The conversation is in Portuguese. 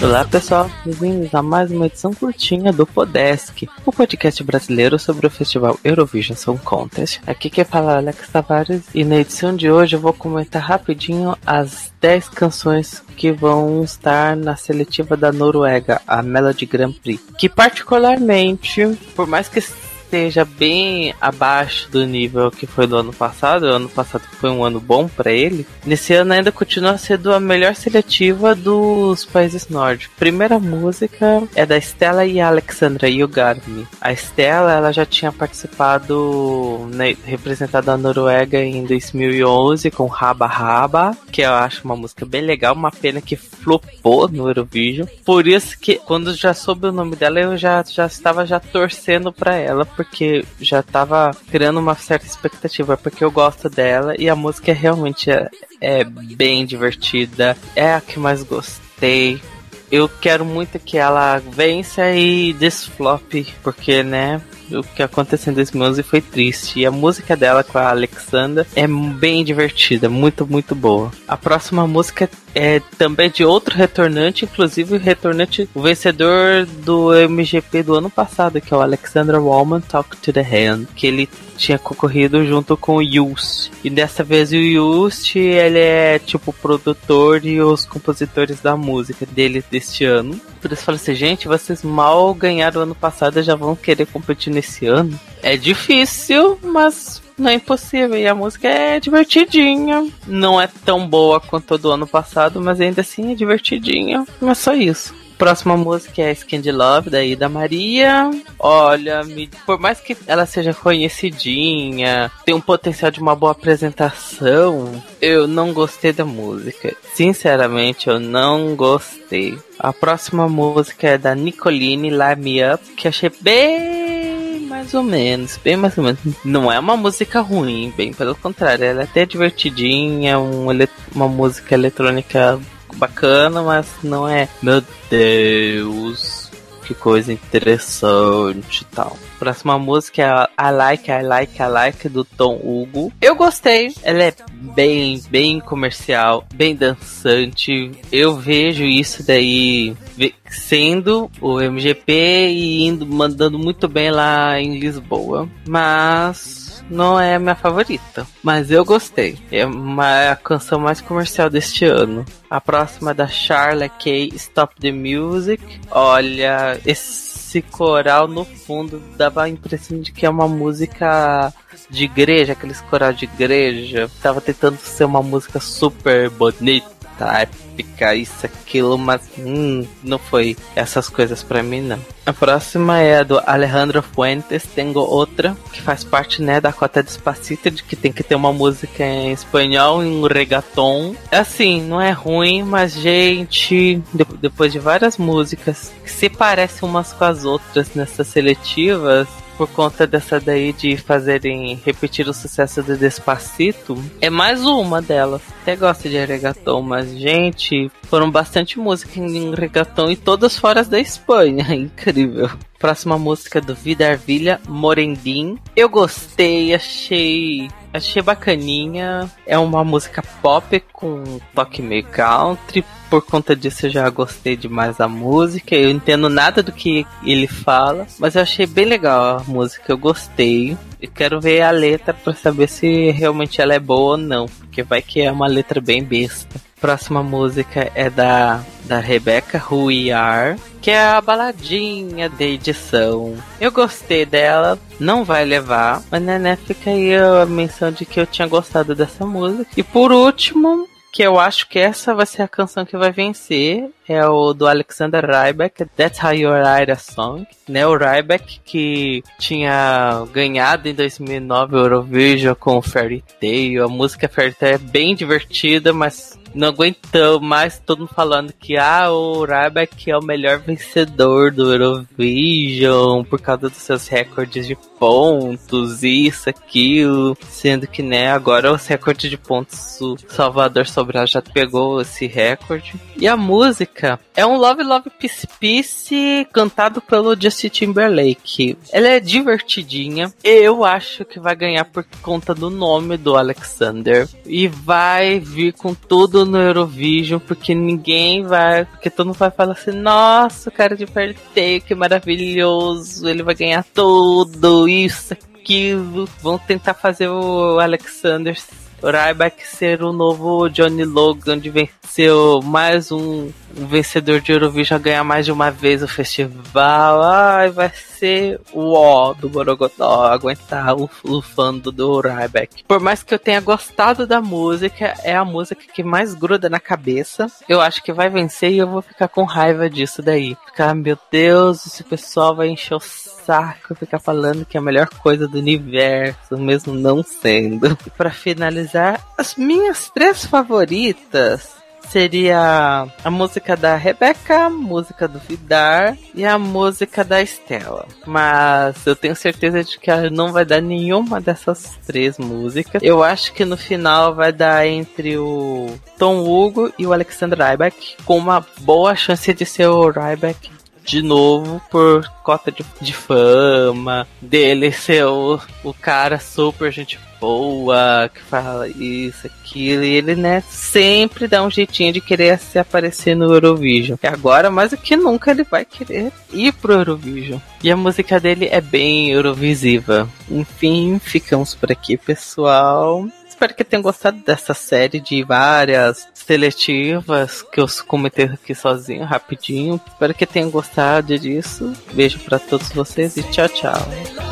Olá pessoal, bem-vindos a mais uma edição curtinha do Podesk, o podcast brasileiro sobre o festival Eurovision Song Contest. Aqui quem fala é Alex Tavares e na edição de hoje eu vou comentar rapidinho as 10 canções que vão estar na seletiva da Noruega, a Melody Grand Prix, que particularmente, por mais que esteja bem abaixo do nível que foi do ano passado, o ano passado foi um ano bom para ele, nesse ano ainda continua sendo a melhor seletiva dos países nórdicos. Primeira música é da Stella e Alexandra Yugarmi. A Stella ela já tinha participado, né, representado a Noruega em 2011 com Raba Raba, que eu acho uma música bem legal, uma pena que flopou no Eurovision. Por isso que quando já soube o nome dela eu já, já estava já torcendo para ela porque já tava criando uma certa expectativa, porque eu gosto dela e a música realmente é, é bem divertida, é a que mais gostei. Eu quero muito que ela vença e desflope, porque, né, o que aconteceu em 2011 foi triste. E a música dela com a Alexandra é bem divertida, muito, muito boa. A próxima música é também de outro retornante, inclusive o retornante, o vencedor do MGP do ano passado, que é o Alexander Wallman Talk to the Hand, que ele tinha concorrido junto com o Yust. E dessa vez o Yust, ele é tipo o produtor e os compositores da música dele deste ano. Por isso falei assim, gente, vocês mal ganharam ano passado já vão querer competir nesse ano. É difícil, mas não é impossível. E a música é divertidinha. Não é tão boa quanto do ano passado, mas ainda assim é divertidinha. Mas só isso. Próxima música é Skin de Love, da Ida Maria. Olha, me, por mais que ela seja conhecidinha, tem um potencial de uma boa apresentação, eu não gostei da música. Sinceramente, eu não gostei. A próxima música é da Nicoline, Light Me Up, que achei bem mais ou menos, bem mais ou menos. Não é uma música ruim, bem pelo contrário, ela é até divertidinha, um, uma música eletrônica bacana, mas não é. Meu Deus, que coisa interessante e tal. Próxima música é I Like, I Like, I Like do Tom Hugo. Eu gostei, ela é bem, bem comercial, bem dançante. Eu vejo isso daí sendo o MGP e indo mandando muito bem lá em Lisboa. Mas não é a minha favorita, mas eu gostei. É uma é a canção mais comercial deste ano. A próxima é da Charlotte K, Stop the Music. Olha, esse coral no fundo dava a impressão de que é uma música de igreja, aqueles coral de igreja. Tava tentando ser uma música super bonita épica, isso, aquilo, mas hum, não foi essas coisas para mim, não. A próxima é a do Alejandro Fuentes, Tengo Outra, que faz parte, né, da cota Despacito, de que tem que ter uma música em espanhol, em um reggaeton. Assim, não é ruim, mas, gente, depois de várias músicas que se parecem umas com as outras nessas seletivas, por conta dessa daí de fazerem repetir o sucesso do Despacito, é mais uma delas. Até gosto de reggaeton, mas gente, foram bastante músicas em reggaeton e todas fora da Espanha, incrível. Próxima música do Vida Arvilha, Morendim. Eu gostei, achei achei bacaninha. É uma música pop com toque meio country, por conta disso eu já gostei demais da música. Eu entendo nada do que ele fala, mas eu achei bem legal a música, eu gostei. E quero ver a letra para saber se realmente ela é boa ou não, porque vai que é uma letra bem besta. Próxima música é da, da Rebecca Who We Are, que é a baladinha de edição. Eu gostei dela, não vai levar, mas né, né fica aí a menção de que eu tinha gostado dessa música. E por último, que eu acho que essa vai ser a canção que vai vencer. É o do Alexander Ryback, That's How You Write a Song. Né, o Ryback que tinha ganhado em 2009 o Eurovision com Fairy Tail. A música Fairy Tail é bem divertida, mas não aguentou mais todo mundo falando que ah, o Ryback é o melhor vencedor do Eurovision por causa dos seus recordes de pontos, isso, aquilo. Sendo que, né, agora os recordes de pontos o Salvador Sobral já pegou esse recorde. E a música É um Love Love Peace Peace cantado pelo Justin Timberlake. Ela é divertidinha. Eu acho que vai ganhar por conta do nome do Alexander. E vai vir com tudo no Eurovision, porque ninguém vai. Porque todo mundo vai falar assim: nossa, o cara de perteio, que maravilhoso. Ele vai ganhar tudo, isso, aquilo. Vão tentar fazer o Alexander Ryback ser o novo Johnny Logan de venceu mais um, vencedor de Eurovision ganhar mais de uma vez o festival. Ai, vai ser o ó do Borogodó aguentar o, o fã do Ryback. Por mais que eu tenha gostado da música, é a música que mais gruda na cabeça. Eu acho que vai vencer e eu vou ficar com raiva disso daí. Ficar, meu Deus, esse pessoal vai encher o saco ficar falando que é a melhor coisa do universo, mesmo não sendo. E para finalizar, as minhas três favoritas seria a música da Rebeca, a música do Vidar e a música da Estela. Mas eu tenho certeza de que ela não vai dar nenhuma dessas três músicas. Eu acho que no final vai dar entre o Tom Hugo e o Alexander Ryback, com uma boa chance de ser o Ryback de novo por cota de, de fama, dele ser o, o cara super gente boa, que fala isso, aquilo, e ele, né, sempre dá um jeitinho de querer se aparecer no Eurovision. E agora, mais do que nunca, ele vai querer ir pro Eurovision. E a música dele é bem Eurovisiva. Enfim, ficamos por aqui, pessoal espero que tenham gostado dessa série de várias seletivas que eu comentei aqui sozinho, rapidinho. Espero que tenham gostado disso. Beijo para todos vocês e tchau, tchau.